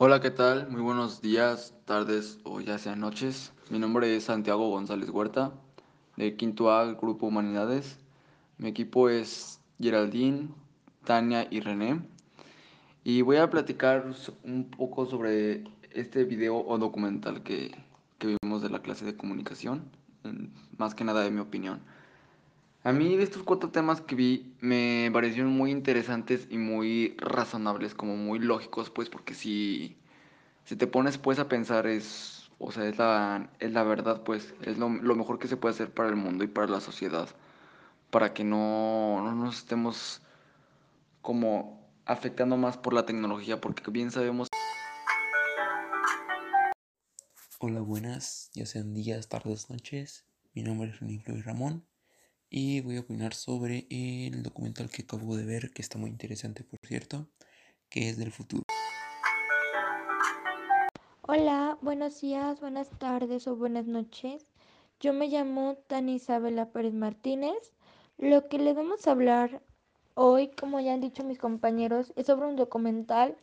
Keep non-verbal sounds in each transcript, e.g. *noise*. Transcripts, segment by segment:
Hola, ¿qué tal? Muy buenos días, tardes o ya sean noches. Mi nombre es Santiago González Huerta, de Quinto A, Grupo Humanidades. Mi equipo es Geraldine, Tania y René. Y voy a platicar un poco sobre este video o documental que, que vimos de la clase de comunicación, más que nada de mi opinión. A mí estos cuatro temas que vi me parecieron muy interesantes y muy razonables, como muy lógicos, pues porque si, si te pones pues a pensar es, o sea, es la, es la verdad, pues es lo, mejor que se puede hacer para el mundo y para la sociedad, para que no, no nos estemos como afectando más por la tecnología, porque bien sabemos... Hola, buenas, ya sean días, tardes, noches. Mi nombre es René Floyd Ramón y voy a opinar sobre el documental que acabo de ver, que está muy interesante, por cierto, que es del futuro. Hola, buenos días, buenas tardes o buenas noches. Yo me llamo Tania Isabela Pérez Martínez. Lo que le vamos a hablar hoy, como ya han dicho mis compañeros, es sobre un documental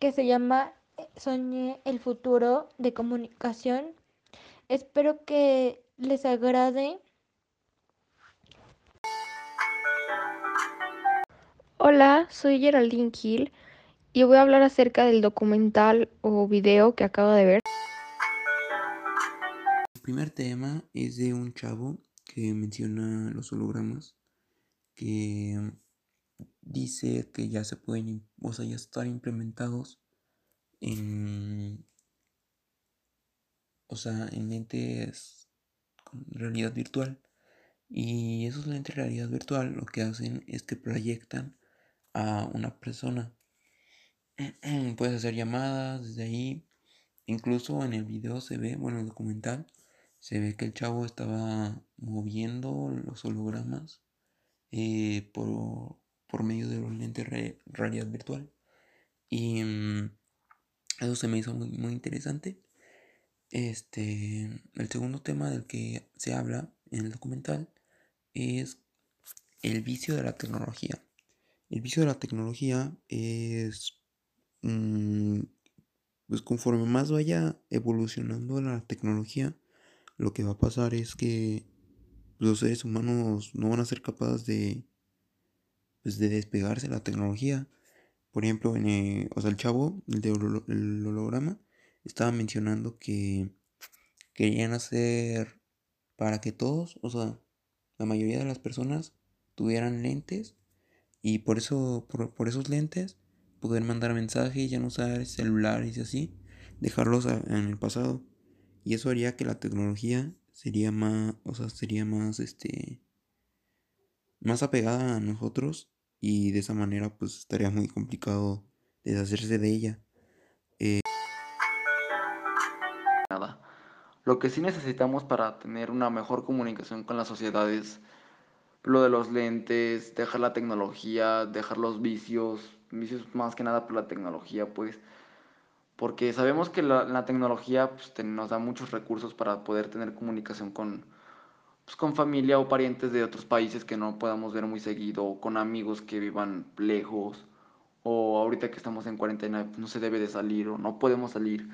que se llama Soñé el futuro de comunicación. Espero que les agrade. Hola, soy Geraldine Kill y voy a hablar acerca del documental o video que acabo de ver. El primer tema es de un chavo que menciona los hologramas, que dice que ya se pueden, o sea, ya están implementados en, o sea, en lentes con realidad virtual. Y esos lentes de realidad virtual lo que hacen es que proyectan a una persona. *clears throat* Puedes hacer llamadas desde ahí. Incluso en el video se ve, bueno, el documental, se ve que el chavo estaba moviendo los hologramas eh, por, por, medio de los lentes de realidad virtual. Y um, eso se me hizo muy, muy interesante. Este, el segundo tema del que se habla en el documental es el vicio de la tecnología. El vicio de la tecnología es, mmm, pues conforme más vaya evolucionando la tecnología, lo que va a pasar es que los seres humanos no van a ser capaces de, pues, de despegarse de la tecnología. Por ejemplo, en el, o sea, el chavo, el de el holograma, estaba mencionando que querían hacer para que todos, o sea, la mayoría de las personas tuvieran lentes y por eso, por, por esos lentes, poder mandar mensajes, ya no usar celulares y así, dejarlos en el pasado. Y eso haría que la tecnología sería más, o sea, sería más, este, más apegada a nosotros y de esa manera pues estaría muy complicado deshacerse de ella. Eh... Nada. Lo que sí necesitamos para tener una mejor comunicación con las sociedades lo de los lentes, dejar la tecnología, dejar los vicios, vicios más que nada por la tecnología, pues, porque sabemos que la, la tecnología pues, te, nos da muchos recursos para poder tener comunicación con, pues, con familia o parientes de otros países que no podamos ver muy seguido, o con amigos que vivan lejos, o ahorita que estamos en cuarentena pues, no se debe de salir o no podemos salir,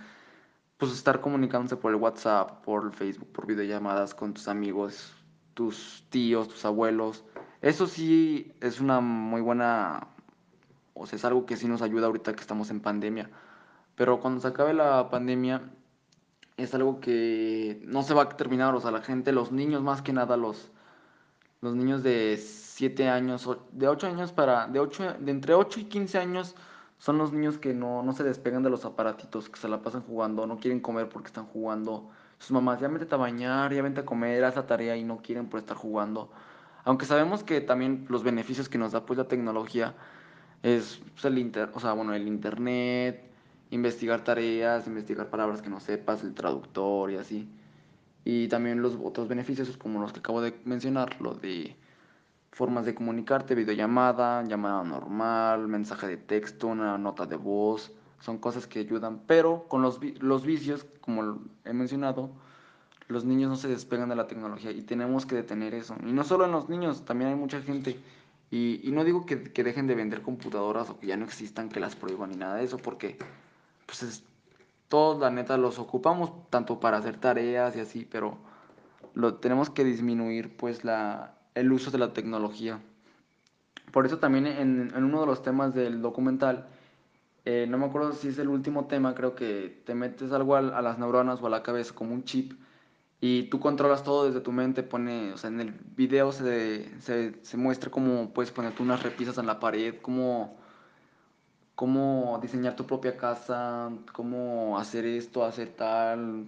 pues estar comunicándose por el WhatsApp, por el Facebook, por videollamadas con tus amigos, tus tíos, tus abuelos. Eso sí es una muy buena, o sea, es algo que sí nos ayuda ahorita que estamos en pandemia. Pero cuando se acabe la pandemia, es algo que no se va a terminar. O sea, la gente, los niños más que nada, los, los niños de 7 años, de 8 años para, de, 8, de entre 8 y 15 años, son los niños que no, no se despegan de los aparatitos, que se la pasan jugando, no quieren comer porque están jugando sus mamás, ya vete a bañar, ya vente a comer, haz la tarea y no quieren por estar jugando. Aunque sabemos que también los beneficios que nos da pues la tecnología es pues, el inter, o sea, bueno, el internet, investigar tareas, investigar palabras que no sepas, el traductor y así. Y también los otros beneficios como los que acabo de mencionar, lo de formas de comunicarte, videollamada, llamada normal, mensaje de texto, una nota de voz, son cosas que ayudan, pero con los, los vicios, como he mencionado, los niños no se despegan de la tecnología y tenemos que detener eso. Y no solo en los niños, también hay mucha gente. Y, y no digo que, que, dejen de vender computadoras o que ya no existan, que las prohíban ni nada de eso, porque pues es, todos la neta los ocupamos tanto para hacer tareas y así, pero lo tenemos que disminuir pues la, el uso de la tecnología. Por eso también en, en uno de los temas del documental, eh, no me acuerdo si es el último tema, creo que te metes algo a, a, las neuronas o a la cabeza como un chip y tú controlas todo desde tu mente, pone, o sea, en el video se, se, se muestra cómo puedes poner tú unas repisas en la pared, cómo, cómo diseñar tu propia casa, cómo hacer esto, hacer tal,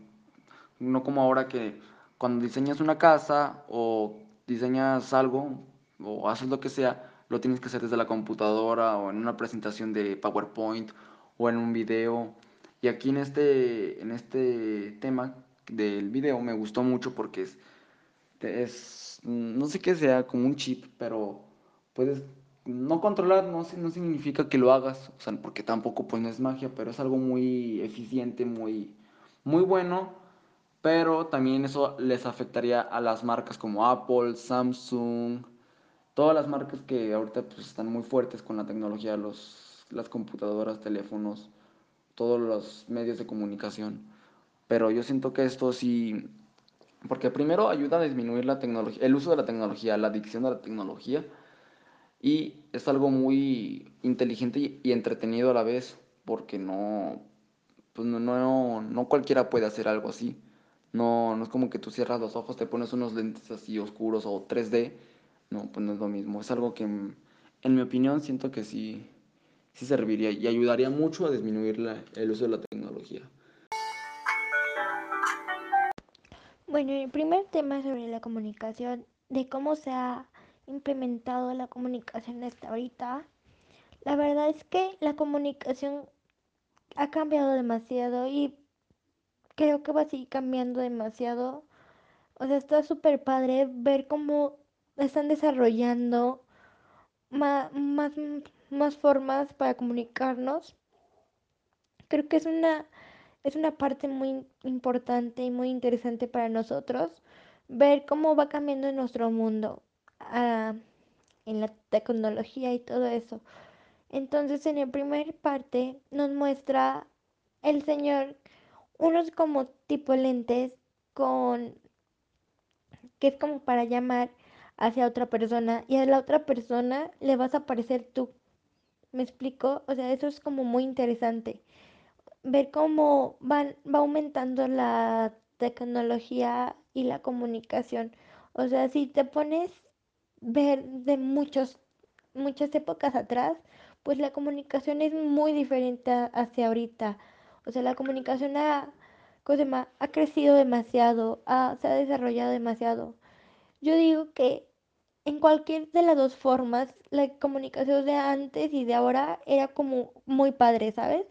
no como ahora que cuando diseñas una casa o diseñas algo o haces lo que sea, lo tienes que hacer desde la computadora o en una presentación de PowerPoint o en un video. Y aquí en este, en este tema del video me gustó mucho porque es, es no sé qué sea, como un chip, pero puedes no controlar no, no significa que lo hagas, o sea, porque tampoco pues no es magia, pero es algo muy eficiente, muy, muy bueno, pero también eso les afectaría a las marcas como Apple, Samsung, todas las marcas que ahorita pues están muy fuertes con la tecnología, los, las computadoras, teléfonos, todos los medios de comunicación. Pero yo siento que esto sí, porque primero ayuda a disminuir la tecnología, el uso de la tecnología, la adicción a la tecnología, y es algo muy inteligente y, entretenido a la vez, porque no, pues no, no, no cualquiera puede hacer algo así. No, no es como que tú cierras los ojos, te pones unos lentes así oscuros o 3D. No, pues no es lo mismo. Es algo que, en mi opinión, siento que sí, sí serviría y ayudaría mucho a disminuir el uso de la tecnología. Bueno, el primer tema sobre la comunicación, de cómo se ha implementado la comunicación hasta ahorita, la verdad es que la comunicación ha cambiado demasiado y creo que va a seguir cambiando demasiado. O sea, está súper padre ver cómo están desarrollando más, más, formas para comunicarnos. Creo que es una, es una parte muy importante y muy interesante para nosotros ver cómo va cambiando nuestro mundo uh, en la tecnología y todo eso. Entonces, en la primera parte nos muestra el señor unos como tipo lentes con que es como para llamar hacia otra persona y a la otra persona le vas a aparecer tú. ¿Me explico? O sea, eso es como muy interesante. Ver cómo van, va aumentando la tecnología y la comunicación. O sea, si te pones ver de muchos, muchas épocas atrás, pues la comunicación es muy diferente hacia ahorita. O sea, la comunicación ha, ha crecido demasiado, ha, se ha desarrollado demasiado. Yo digo que en cualquier de las dos formas, la comunicación de antes y de ahora era como muy padre, ¿sabes?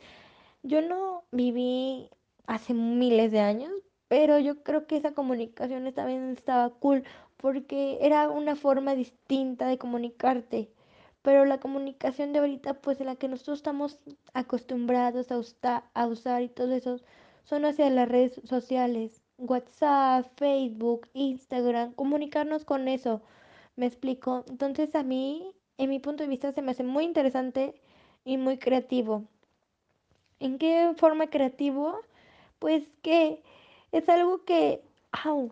Yo no viví hace miles de años, pero yo creo que esa comunicación también estaba cool porque era una forma distinta de comunicarte. Pero la comunicación de ahorita, pues en la que nosotros estamos acostumbrados a, usar, y todo eso, son hacia las redes sociales, WhatsApp, Facebook, Instagram, comunicarnos con eso, me explico. Entonces a mí, en mi punto de vista, se me hace muy interesante y muy creativo. ¿En qué forma creativo? Pues que es algo que, au,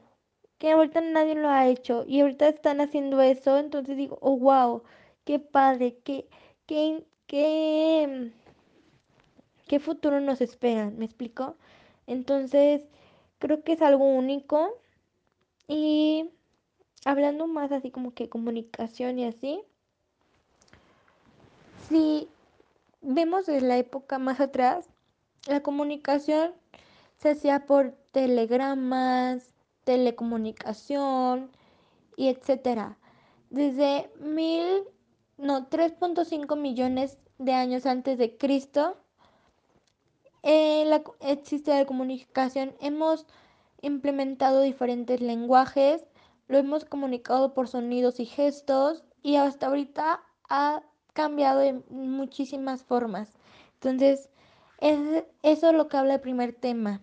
que ahorita nadie lo ha hecho y ahorita están haciendo eso, entonces digo, oh, wow, qué padre, qué, qué, qué, qué futuro nos espera, ¿me explico? Entonces, creo que es algo único y hablando más así como que comunicación y así, si vemos de la época más atrás, la comunicación se hacía por telegramas, telecomunicación y etcétera. Desde mil, no, 3.5 millones de años antes de Cristo, eh, la, existe la comunicación. Hemos implementado diferentes lenguajes, lo hemos comunicado por sonidos y gestos y hasta ahorita ha cambiado en muchísimas formas. Entonces, es, eso es lo que habla el primer tema.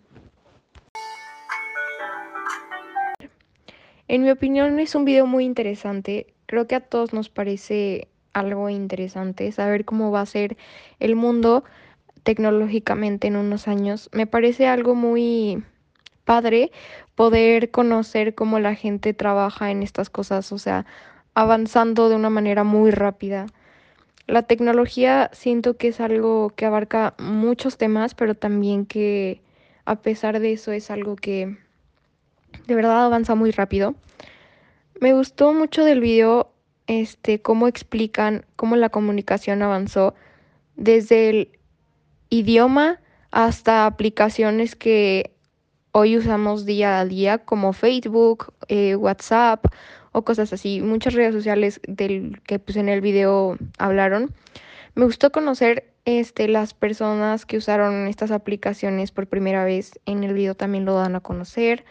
En mi opinión es un video muy interesante. Creo que a todos nos parece algo interesante saber cómo va a ser el mundo tecnológicamente en unos años. Me parece algo muy padre poder conocer cómo la gente trabaja en estas cosas, o sea, avanzando de una manera muy rápida. La tecnología siento que es algo que abarca muchos temas, pero también que a pesar de eso es algo que de verdad avanza muy rápido. Me gustó mucho del video este cómo explican cómo la comunicación avanzó desde el idioma hasta aplicaciones que hoy usamos día a día como Facebook, eh, WhatsApp o cosas así, muchas redes sociales del que pues en el video hablaron. Me gustó conocer este las personas que usaron estas aplicaciones por primera vez. En el video también lo dan a conocer.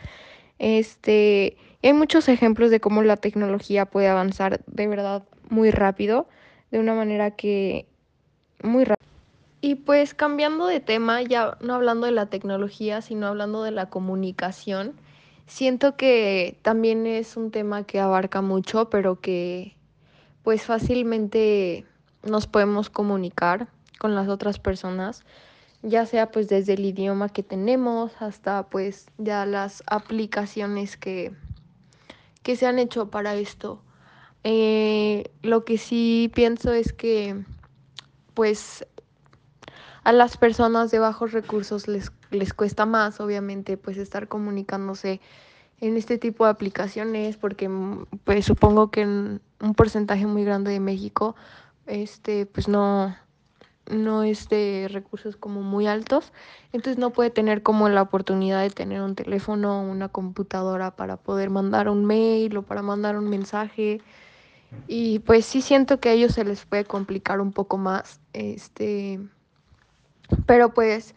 Este, hay muchos ejemplos de cómo la tecnología puede avanzar de verdad muy rápido, de una manera que muy rápido. Y pues cambiando de tema, ya no hablando de la tecnología, sino hablando de la comunicación, siento que también es un tema que abarca mucho, pero que pues fácilmente nos podemos comunicar con las otras personas, ya sea pues desde el idioma que tenemos hasta pues ya las aplicaciones que, que se han hecho para esto. Eh, lo que sí pienso es que pues a las personas de bajos recursos les, les cuesta más, obviamente, pues estar comunicándose en este tipo de aplicaciones, porque pues supongo que un porcentaje muy grande de México, este, pues no, no es de recursos como muy altos, entonces no puede tener como la oportunidad de tener un teléfono o una computadora para poder mandar un mail o para mandar un mensaje. Y pues sí siento que a ellos se les puede complicar un poco más, este, pero pues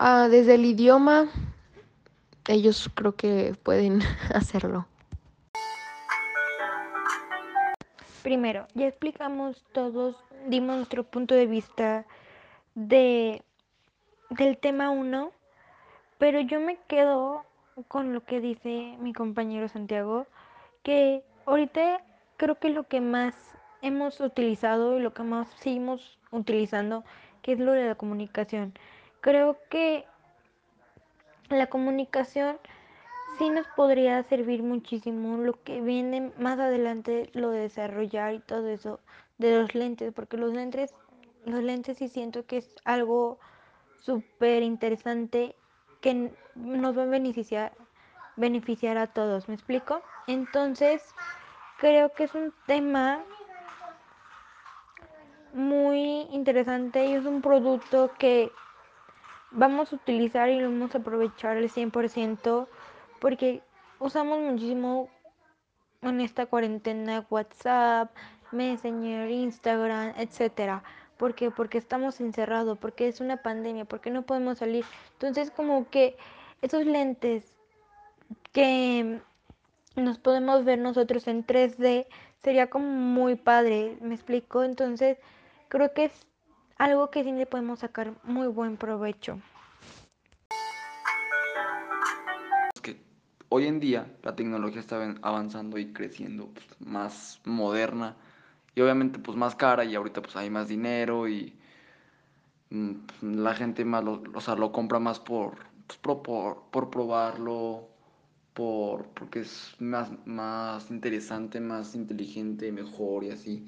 uh, desde el idioma ellos creo que pueden *laughs* hacerlo. Primero, ya explicamos todos, dimos nuestro punto de vista de del tema 1, pero yo me quedo con lo que dice mi compañero Santiago, que ahorita creo que lo que más hemos utilizado y lo que más seguimos utilizando que es lo de la comunicación. Creo que la comunicación sí nos podría servir muchísimo lo que viene más adelante lo de desarrollar y todo eso de los lentes porque los lentes los lentes sí siento que es algo súper interesante que nos va a beneficiar beneficiar a todos me explico entonces creo que es un tema muy interesante y es un producto que vamos a utilizar y lo vamos a aprovechar al 100% porque usamos muchísimo en esta cuarentena WhatsApp, Messenger, Instagram, etcétera. ¿Por qué? Porque estamos encerrados, porque es una pandemia, porque no podemos salir. Entonces como que esos lentes que nos podemos ver nosotros en 3D sería como muy padre, ¿me explico? Entonces creo que es algo que sí le podemos sacar muy buen provecho. que hoy en día la tecnología está avanzando y creciendo pues, más moderna y obviamente pues más cara y ahorita pues hay más dinero y mm, la gente más lo, o sea, lo compra más por, pues, por, por, probarlo, por, porque es más, más interesante, más inteligente, mejor y así.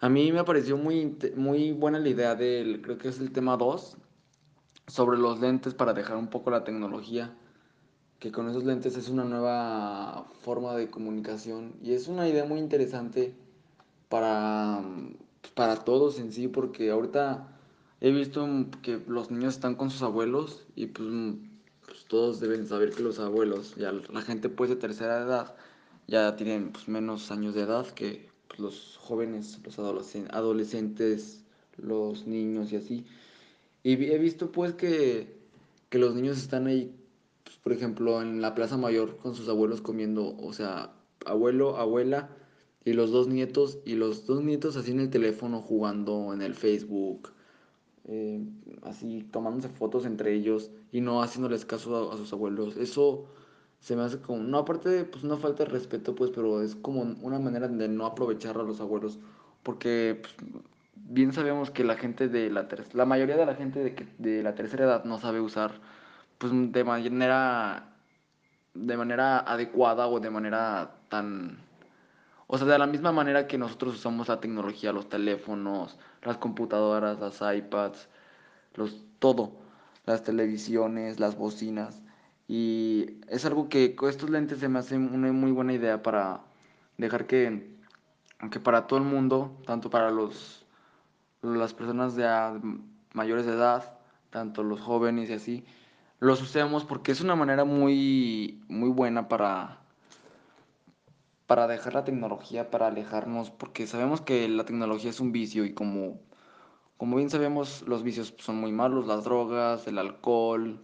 A mí me pareció muy, muy buena la idea del, creo que es el tema 2, sobre los lentes para dejar un poco la tecnología, que con esos lentes es una nueva forma de comunicación y es una idea muy interesante para, para todos en sí, porque ahorita he visto que los niños están con sus abuelos y pues, pues todos deben saber que los abuelos, ya la gente pues de tercera edad, ya tienen pues, menos años de edad que los jóvenes, los adolescentes, los niños y así. Y he visto pues que, que los niños están ahí, pues, por ejemplo, en la Plaza Mayor con sus abuelos comiendo, o sea, abuelo, abuela y los dos nietos, y los dos nietos así en el teléfono jugando en el Facebook, eh, así tomándose fotos entre ellos y no haciéndoles caso a sus abuelos. Eso se me hace como, no aparte de pues una falta de respeto, pues, pero es como una manera de no aprovechar a los abuelos, porque pues, bien sabemos que la gente de la tercera, la mayoría de la gente de, de la tercera edad no sabe usar, pues de manera, de manera adecuada o de manera tan, o sea, de la misma manera que nosotros usamos la tecnología, los teléfonos, las computadoras, las iPads, los, todo, las televisiones, las bocinas. Y es algo que con estos lentes se me hace una muy buena idea para dejar que, que para todo el mundo, tanto para los, las personas de mayores de edad, tanto los jóvenes y así, los usemos porque es una manera muy, muy buena para, para dejar la tecnología, para alejarnos, porque sabemos que la tecnología es un vicio y como, como bien sabemos, los vicios son muy malos, las drogas, el alcohol,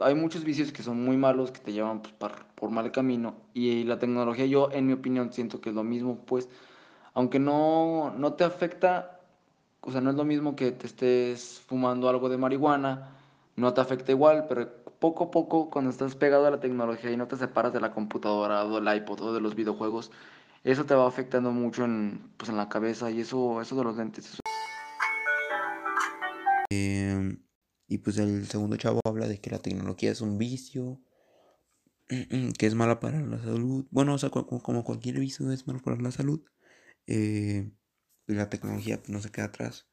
hay muchos vicios que son muy malos, que te llevan pues, por mal camino, y la tecnología yo, en mi opinión, siento que es lo mismo, pues, aunque no, no te afecta, o sea, no es lo mismo que te estés fumando algo de marihuana, no te afecta igual, pero poco a poco, cuando estás pegado a la tecnología y no te separas de la computadora o del iPod o de los videojuegos, eso te va afectando mucho en, pues, en la cabeza y eso, eso de los lentes. Em, y pues el segundo chavo habla de que la tecnología es un vicio, *clears throat* que es mala para la salud. Bueno, o sea, como cualquier vicio es malo para la salud. eh, pues la tecnología pues, no se queda atrás.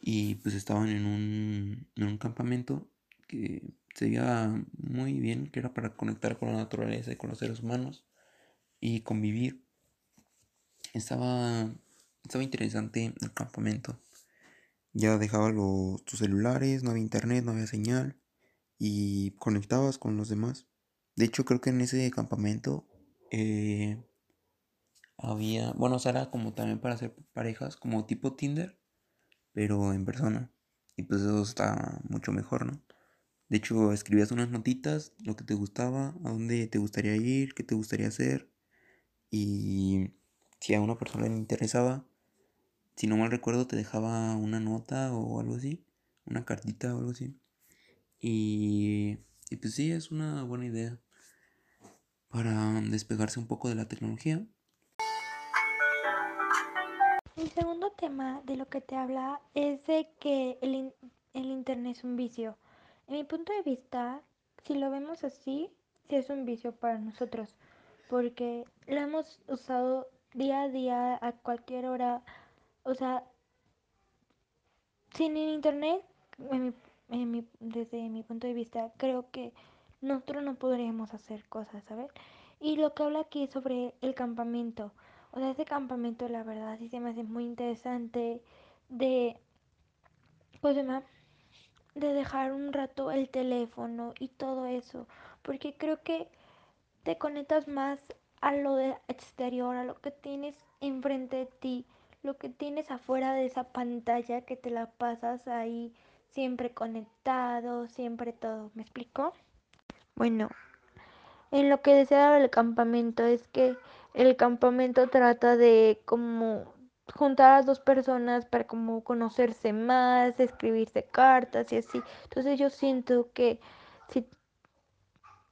Y pues estaban en un, en un campamento que se veía muy bien, que era para conectar con la naturaleza y con los seres humanos y convivir. Estaba, estaba interesante el campamento. Ya dejaba los, tus celulares, no había internet, no había señal y conectabas con los demás. De hecho, creo que en ese campamento eh, había, bueno, o sea, era como también para hacer parejas, como tipo Tinder, pero en persona. Y pues eso está mucho mejor, ¿no? De hecho, escribías unas notitas, lo que te gustaba, a dónde te gustaría ir, qué te gustaría hacer. Y si a una persona le interesaba, si no mal recuerdo, te dejaba una nota o algo así, una cartita o algo así. Y, y pues sí, es una buena idea para despegarse un poco de la tecnología. El segundo tema de lo que te habla es de que el, el Internet es un vicio. En mi punto de vista, si lo vemos así, sí es un vicio para nosotros, porque lo hemos usado día a día, a cualquier hora. O sea, sin el Internet, en mi- desde mi punto de vista, creo que nosotros no podríamos hacer cosas, ¿sabes? Y lo que habla aquí es sobre el campamento. O sea, ese campamento, la verdad, sí se me hace muy interesante de, pues, de dejar un rato el teléfono y todo eso. Porque creo que te conectas más a lo de exterior, a lo que tienes enfrente de ti, lo que tienes afuera de esa pantalla que te la pasas ahí siempre conectado, siempre todo. ¿Me explico? Bueno, en lo que desea el campamento es que el campamento trata de como juntar a dos personas para como conocerse más, escribirse cartas y así. Entonces yo siento que si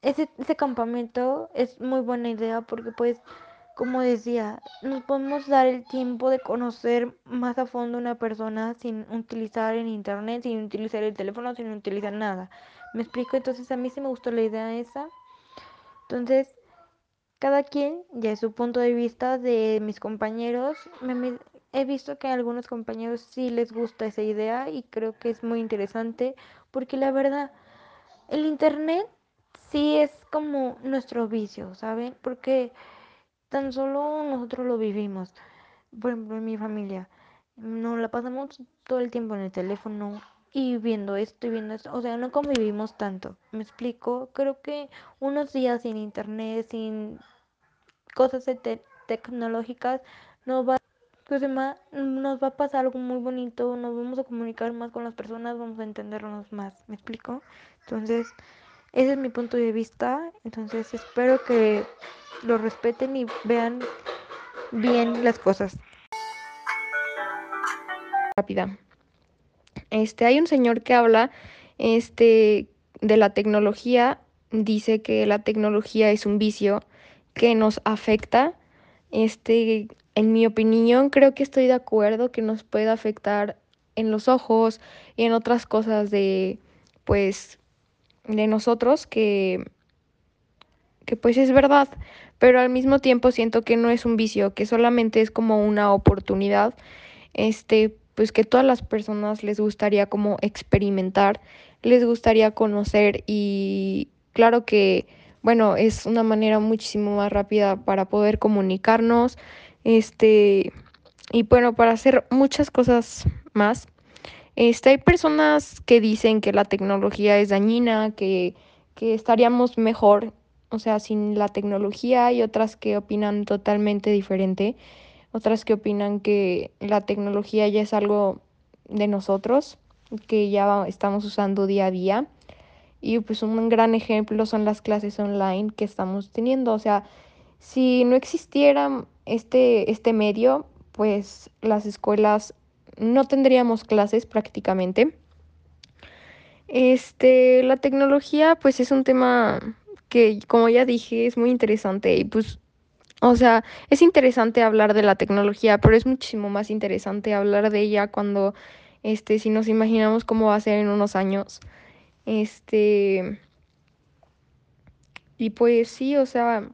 ese, ese campamento es muy buena idea porque pues, como decía, nos podemos dar el tiempo de conocer más a fondo una persona sin utilizar el internet, sin utilizar el teléfono, sin utilizar nada. ¿Me explico? Entonces a mí sí me gustó la idea esa. Entonces, cada quien, ya su punto de vista de mis compañeros, me, me, he visto que a algunos compañeros sí les gusta esa idea y creo que es muy interesante porque la verdad, el internet sí es como nuestro vicio, ¿saben? Porque tan solo nosotros lo vivimos. Por ejemplo, en mi familia, nos la pasamos todo el tiempo en el teléfono y viendo esto y viendo esto. O sea, no convivimos tanto. ¿Me explico? Creo que unos días sin internet, sin cosas te tecnológicas, nos va, nos va a pasar algo muy bonito, nos vamos a comunicar más con las personas, vamos a entendernos más. ¿Me explico? Entonces, ese es mi punto de vista. Entonces, espero que lo respeten y vean bien las cosas. Rápida. Este, hay un señor que habla este, de la tecnología, dice que la tecnología es un vicio que nos afecta Este, en mi opinión, creo que estoy de acuerdo que nos puede afectar en los ojos y en otras cosas de, pues, de nosotros que, que pues es verdad, pero al mismo tiempo siento que no es un vicio, que solamente es como una oportunidad, este, pues que todas las personas les gustaría como experimentar, les gustaría conocer y claro que, bueno, es una manera muchísimo más rápida para poder comunicarnos, este, y bueno, para hacer muchas cosas más. Este, hay personas que dicen que la tecnología es dañina, que, que estaríamos mejor, o sea, sin la tecnología, y otras que opinan totalmente diferente, otras que opinan que la tecnología ya es algo de nosotros, que ya estamos usando día a día. Y pues un gran ejemplo son las clases online que estamos teniendo. O sea, si no existiera este, este medio, pues las escuelas no tendríamos clases prácticamente. Este, la tecnología pues es un tema que como ya dije es muy interesante y pues o sea, es interesante hablar de la tecnología, pero es muchísimo más interesante hablar de ella cuando este si nos imaginamos cómo va a ser en unos años. Este y pues sí, o sea,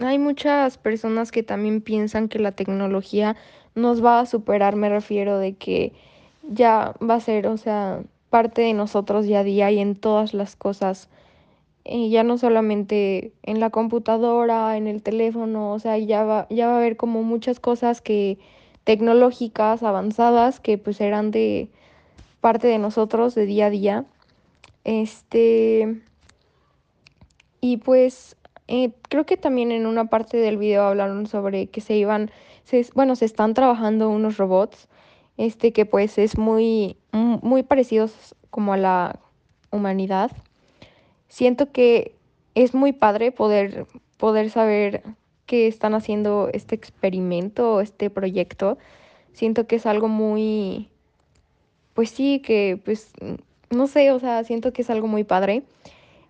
hay muchas personas que también piensan que la tecnología nos va a superar, me refiero de que ya va a ser, o sea, parte de nosotros día a día y en todas las cosas, y ya no solamente en la computadora, en el teléfono, o sea, ya va, ya va a haber como muchas cosas que tecnológicas, avanzadas, que pues serán de parte de nosotros de día a día. Este, y pues eh, creo que también en una parte del video hablaron sobre que se iban, se, bueno, se están trabajando unos robots, este que pues es muy, muy parecidos como a la humanidad. Siento que es muy padre poder, poder saber que están haciendo este experimento, este proyecto. Siento que es algo muy, pues sí, que pues, no sé, o sea, siento que es algo muy padre.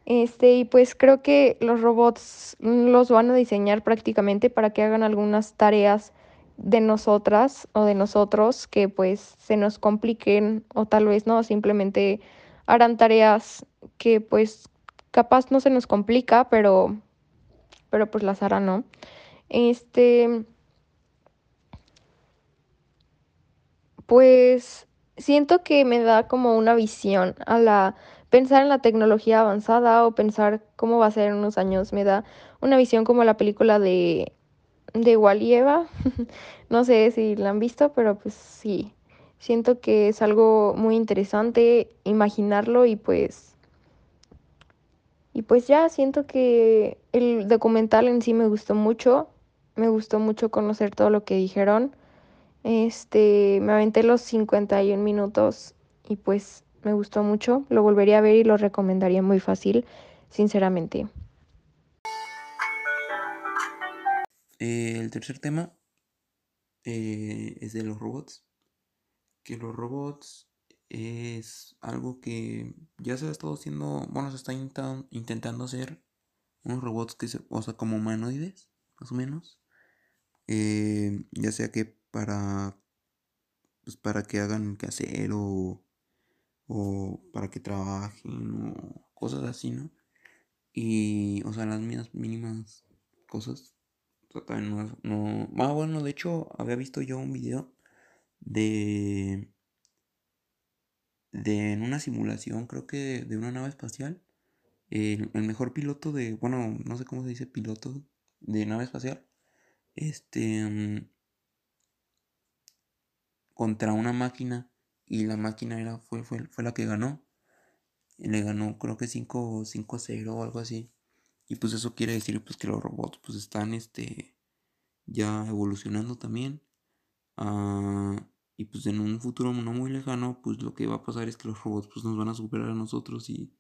Este, y pues creo que los robots los van a diseñar prácticamente para que hagan algunas tareas de nosotras o de nosotros que pues se nos compliquen o tal vez no, simplemente harán tareas que pues capaz no se nos complica, pero pero pues las harán, ¿no? Este pues siento que me da como una visión a la pensar en la tecnología avanzada o pensar cómo va a ser en unos años me da una visión como la película de de Wally Eva. *laughs* no sé si la han visto, pero pues sí. Siento que es algo muy interesante imaginarlo y pues y pues ya siento que el documental en sí me gustó mucho. Me gustó mucho conocer todo lo que dijeron. Este, me aventé los 51 minutos y pues me gustó mucho. Lo volvería a ver y lo recomendaría muy fácil, sinceramente. Eh, el tercer tema eh, es de los robots. Que los robots es algo que ya se ha estado haciendo, bueno, se está intentando hacer unos robots que se, o sea, como humanoides, más o menos. Eh, ya sea que para, pues para que hagan que hacer o o para que trabajen o cosas así, ¿no? Y, o sea, las mínimas, cosas. no, no. Ah, bueno, de hecho, había visto yo un video de. De en una simulación, creo que de, una nave espacial. El, mejor piloto de. Bueno, no sé cómo se dice piloto de nave espacial. Este. Mm, contra una máquina y la máquina era, fue, fue, fue la que ganó. Le ganó creo que 5, 5 0 o algo así. Y pues eso quiere decir pues que los robots pues están este ya evolucionando también. Uh, y pues en un futuro no muy lejano pues lo que va a pasar es que los robots pues nos van a superar a nosotros y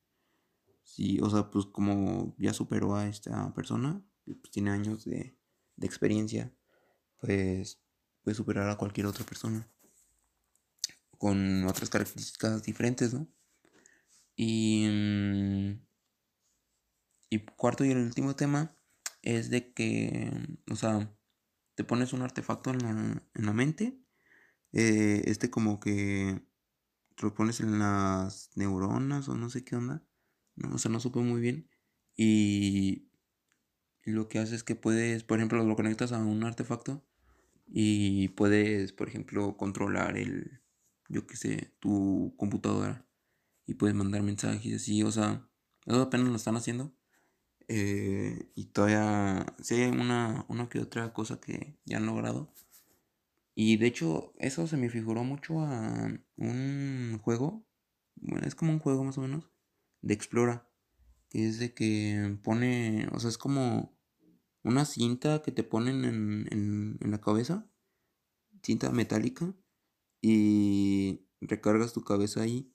sí, o sea, pues como ya superó a esta persona, pues tiene años de, de experiencia, pues puede superar a cualquier otra persona con otras características diferentes, ¿no? Y, mm, y cuarto y el último tema es de que, o sea, te pones un artefacto en la, en la mente, eh, este como que lo pones en las neuronas o no sé qué onda, no, o sea, no supe muy bien, y lo que hace es que puedes, por ejemplo, lo conectas a un artefacto y puedes, por ejemplo, controlar el, yo qué sé, tu computadora y puedes mandar mensajes así, o sea, eso apenas lo están haciendo. eh, y todavía, sí hay una, una que otra cosa que ya han logrado. Y de hecho, eso se me figuró mucho a un juego, bueno, es como un juego más o menos, de Explora, que es de que pone, o sea, es como una cinta que te ponen en, en, en la cabeza, cinta metálica, y recargas tu cabeza ahí.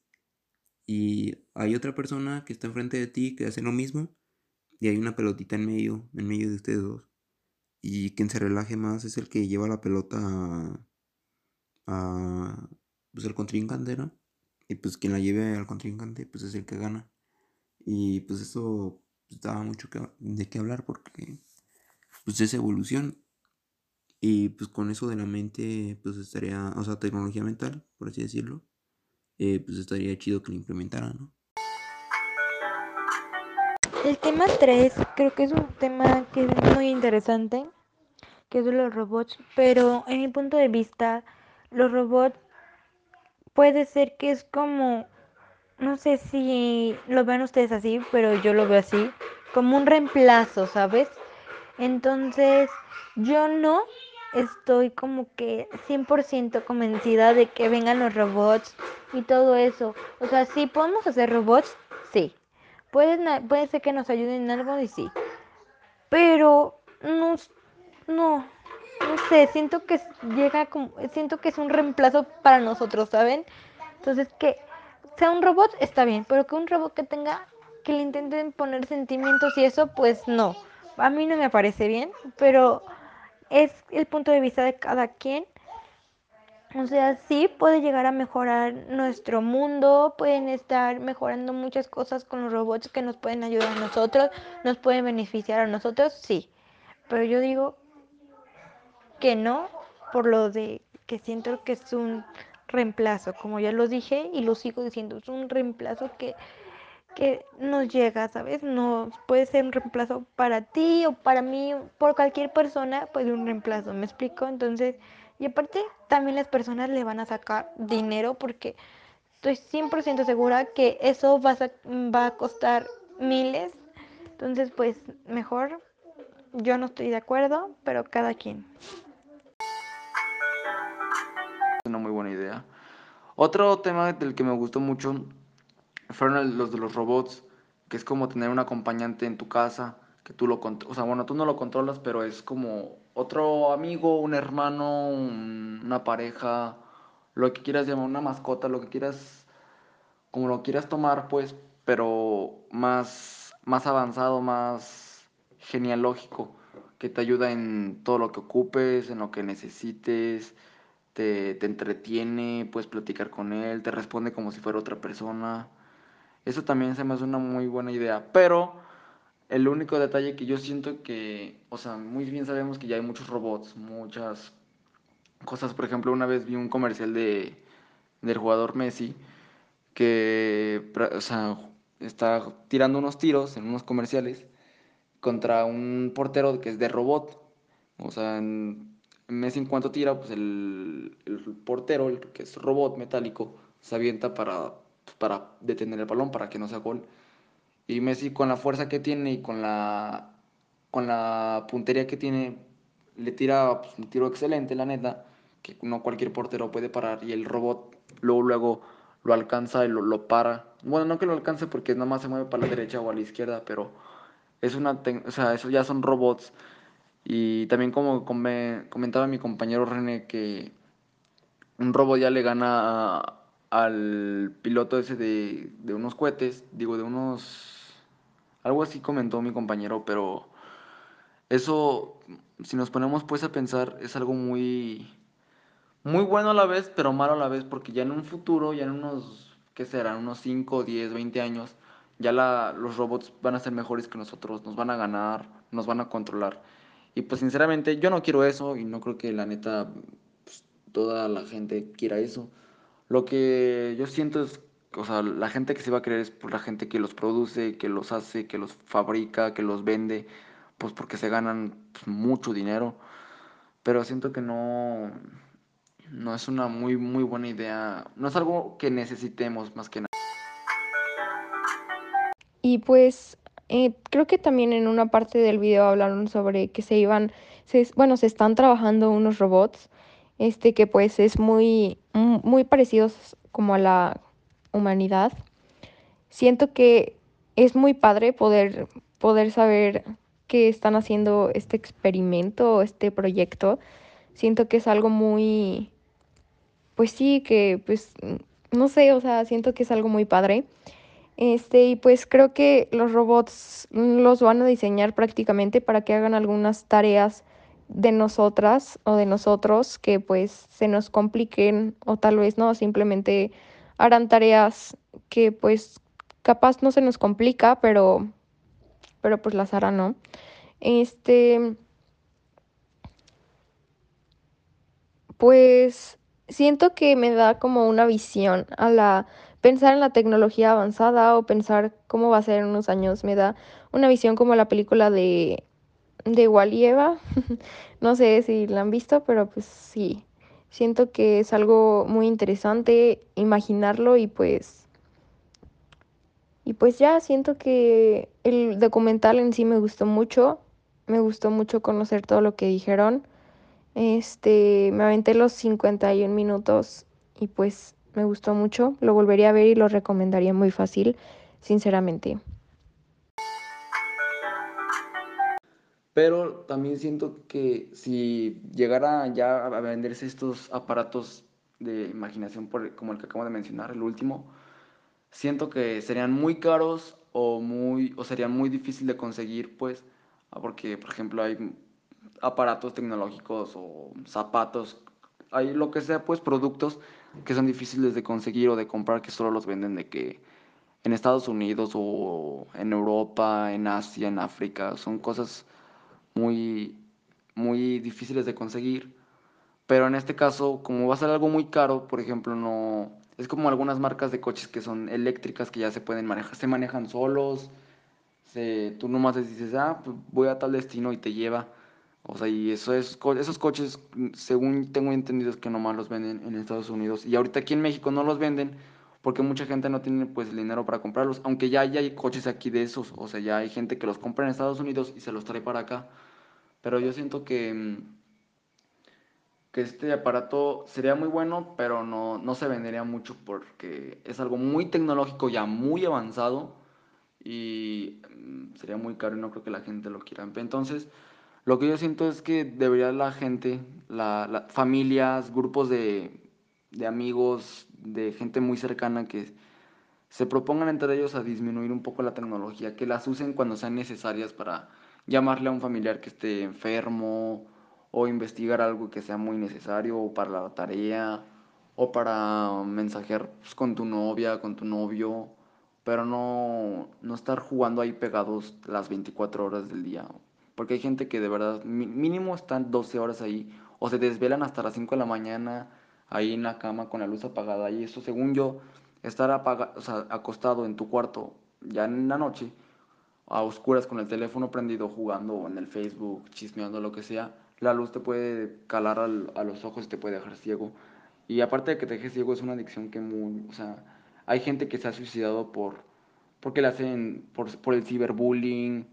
Y hay otra persona que está enfrente de ti que hace lo mismo, y hay una pelotita en medio, en medio de ustedes dos. Y quien se relaje más es el que lleva la pelota a, pues el contrincante, ¿no? Y pues quien la lleve al contrincante, pues es el que gana. Y pues eso pues, daba mucho de qué hablar porque pues es evolución. Y pues con eso de la mente, pues estaría, o sea, tecnología mental, por así decirlo, eh, pues estaría chido que lo implementaran, ¿no? El tema 3 creo que es un tema que es muy interesante, que es de los robots, pero en mi punto de vista, los robots puede ser que es como, no sé si lo vean ustedes así, pero yo lo veo así, como un reemplazo, ¿sabes? Entonces, yo no estoy como que 100% convencida de que vengan los robots y todo eso. O sea, sí podemos hacer robots, sí. Puede, puede ser que nos ayuden en algo y sí. Pero no, no, no sé, siento que llega como, siento que es un reemplazo para nosotros, ¿saben? Entonces que sea un robot está bien, pero que un robot que tenga, que le intenten poner sentimientos y eso, pues no. A mí no me parece bien, pero es el punto de vista de cada quien. O sea, sí puede llegar a mejorar nuestro mundo, pueden estar mejorando muchas cosas con los robots que nos pueden ayudar a nosotros, nos pueden beneficiar a nosotros, sí. Pero yo digo que no, por lo de que siento que es un reemplazo, como ya lo dije y lo sigo diciendo, es un reemplazo que, que nos llega, ¿sabes? No puede ser un reemplazo para ti o para mí, por cualquier persona, puede un reemplazo, ¿me explico? Entonces, y aparte, también las personas le van a sacar dinero porque estoy 100% segura que eso va a, va a costar miles. Entonces, pues mejor, yo no estoy de acuerdo, pero cada quien. una muy buena idea. Otro tema del que me gustó mucho fueron los de los robots, que es como tener un acompañante en tu casa, tú lo o sea, bueno, tú no lo controlas, pero es como otro amigo, un hermano, un- una pareja, lo que quieras llamar, una mascota, lo que quieras, como lo quieras tomar, pues, pero más, más avanzado, más genealógico, que te ayuda en todo lo que ocupes, en lo que necesites te, te entretiene, puedes platicar con él, te responde como si fuera otra persona. Eso también se me hace una muy buena idea. Pero el único detalle que yo siento que, o sea, muy bien sabemos que ya hay muchos robots, muchas cosas. Por ejemplo, una vez vi un comercial de, del jugador Messi que, o sea, está tirando unos tiros en unos comerciales contra un portero que es de robot. O sea, en, Messi en cuanto tira, pues el, el portero, el que es robot metálico, se avienta para, para detener el balón, para que no sea gol. Y Messi con la fuerza que tiene y con la, con la puntería que tiene, le tira pues, un tiro excelente, la neta, que no cualquier portero puede parar. Y el robot luego, luego lo alcanza y lo, lo para. Bueno, no que lo alcance porque nada más se mueve para la derecha o a la izquierda, pero es una, o sea, eso ya son robots. Y también como come- comentaba mi compañero René que un robot ya le gana al piloto ese de, de unos cohetes, digo, de unos... Algo así comentó mi compañero, pero eso, si nos ponemos pues a pensar, es algo muy, muy bueno a la vez, pero malo a la vez, porque ya en un futuro, ya en unos, ¿qué serán? Unos 5, 10, 20 años, ya los robots van a ser mejores que nosotros, nos van a ganar, nos van a controlar. Y pues sinceramente yo no quiero eso y no creo que la neta pues, toda la gente quiera eso. Lo que yo siento es, o sea, la gente que se va a creer es por la gente que los produce, que los hace, que los fabrica, que los vende, pues porque se ganan pues, mucho dinero. Pero siento que no, no es una muy, muy buena idea. No es algo que necesitemos más que nada. Y pues eh, creo que también en una parte del video hablaron sobre que se iban, bueno, se están trabajando unos robots, este que pues es muy, muy parecidos como a la humanidad. Siento que es muy padre poder, poder saber que están haciendo este experimento, este proyecto. Siento que es algo muy, pues sí, que pues, no sé, o sea, siento que es algo muy padre. Este, y pues creo que los robots los van a diseñar prácticamente para que hagan algunas tareas de nosotras o de nosotros que pues se nos compliquen o tal vez no, simplemente harán tareas que pues capaz no se nos complica, pero pero pues las harán, ¿no? Este pues siento que me da como una visión a la pensar en la tecnología avanzada o pensar cómo va a ser en unos años me da una visión como la película de de Walieva. *laughs* no sé si la han visto, pero pues sí. Siento que es algo muy interesante imaginarlo y pues y pues ya siento que el documental en sí me gustó mucho. Me gustó mucho conocer todo lo que dijeron. Este, me aventé los 51 minutos y pues me gustó mucho. Lo volvería a ver y lo recomendaría muy fácil, sinceramente. Pero también siento que si llegara ya a venderse estos aparatos de imaginación por, como el que acabo de mencionar, el último, siento que serían muy caros o muy o serían muy difícil de conseguir, pues, porque por ejemplo hay aparatos tecnológicos o zapatos, hay lo que sea, pues productos que son difíciles de conseguir o de comprar que solo los venden de que en Estados Unidos o en Europa, en Asia, en África, son cosas muy muy difíciles de conseguir. Pero en este caso, como va a ser algo muy caro, por ejemplo, no es como algunas marcas de coches que son eléctricas que ya se pueden manejar, se manejan solos. Se, tú nomás les dices, ah, pues voy a tal destino y te lleva. O sea, y eso es, esos coches, según tengo entendido, es que nomás los venden en Estados Unidos. Y ahorita aquí en México no los venden porque mucha gente no tiene pues el dinero para comprarlos. Aunque ya, ya hay coches aquí de esos. O sea, ya hay gente que los compra en Estados Unidos y se los trae para acá. Pero yo siento que, mm, que este aparato sería muy bueno, pero no, no se vendería mucho porque es algo muy tecnológico, ya muy avanzado. Y mm, sería muy caro y no creo que la gente lo quiera. Entonces... Lo que yo siento es que debería la gente, la, familias, grupos de, de amigos, de gente muy cercana que se propongan entre ellos a disminuir un poco la tecnología, que las usen cuando sean necesarias para llamarle a un familiar que esté enfermo o investigar algo que sea muy necesario para la tarea o para mensajear pues, con tu novia, con tu novio, pero no, no estar jugando ahí pegados las 24 horas del día. Porque hay gente que de verdad mínimo están 12 horas ahí o se desvelan hasta las 5 de la mañana ahí en la cama con la luz apagada. Y eso, según yo, estar o sea, acostado en tu cuarto ya en la noche, a oscuras con el teléfono prendido, jugando o en el Facebook, chismeando, lo que sea, la luz te puede calar a los ojos y te puede dejar ciego. Y aparte de que te deje ciego, es una adicción que muy. O sea, hay gente que se ha suicidado por. porque le hacen. por, por el ciberbullying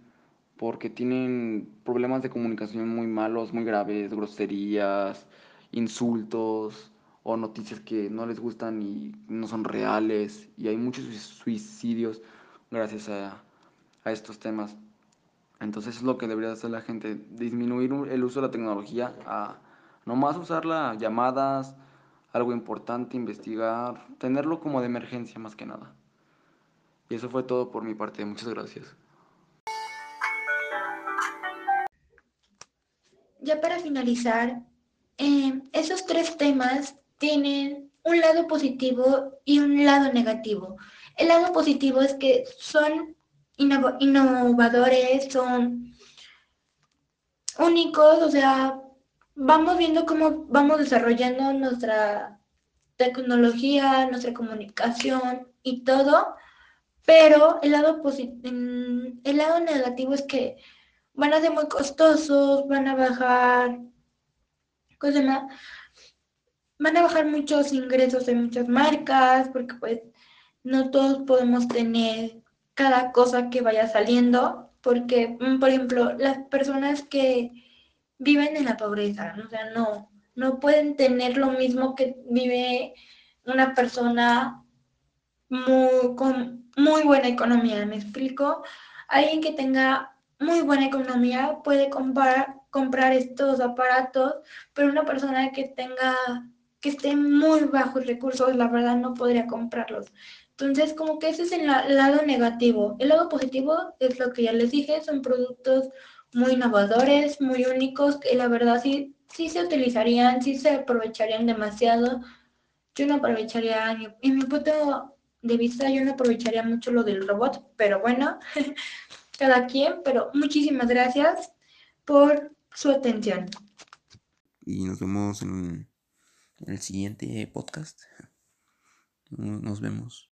porque tienen problemas de comunicación muy malos, muy graves, groserías, insultos o noticias que no les gustan y no son reales. Y hay muchos suicidios gracias a, estos temas. Entonces es lo que debería hacer la gente, disminuir el uso de la tecnología a nomás usarla, llamadas, algo importante, investigar, tenerlo como de emergencia más que nada. Y eso fue todo por mi parte, muchas gracias. ya para finalizar, eh, esos tres temas tienen un lado positivo y un lado negativo. El lado positivo es que son innovadores, son únicos, o sea, vamos viendo cómo vamos desarrollando nuestra tecnología, nuestra comunicación y todo, pero el lado, el lado negativo es que van a ser muy costosos, van a bajar, más, van a bajar muchos ingresos de muchas marcas, porque pues no todos podemos tener cada cosa que vaya saliendo, porque, mm, por ejemplo, las personas que viven en la pobreza, o sea, no, no pueden tener lo mismo que vive una persona muy, con muy buena economía, ¿me explico? Alguien que tenga muy buena economía puede comprar, comprar estos aparatos, pero una persona que tenga, que esté muy bajos recursos, la verdad no podría comprarlos. Entonces, como que ese es el lado negativo. El lado positivo es lo que ya les dije, son productos muy innovadores, muy únicos, que la verdad sí, sí se utilizarían, sí se aprovecharían demasiado. Yo no aprovecharía, en mi punto de vista, yo no aprovecharía mucho lo del robot, pero bueno, *laughs* cada quien, pero muchísimas gracias por su atención. Y nos vemos en el siguiente podcast. Nos vemos.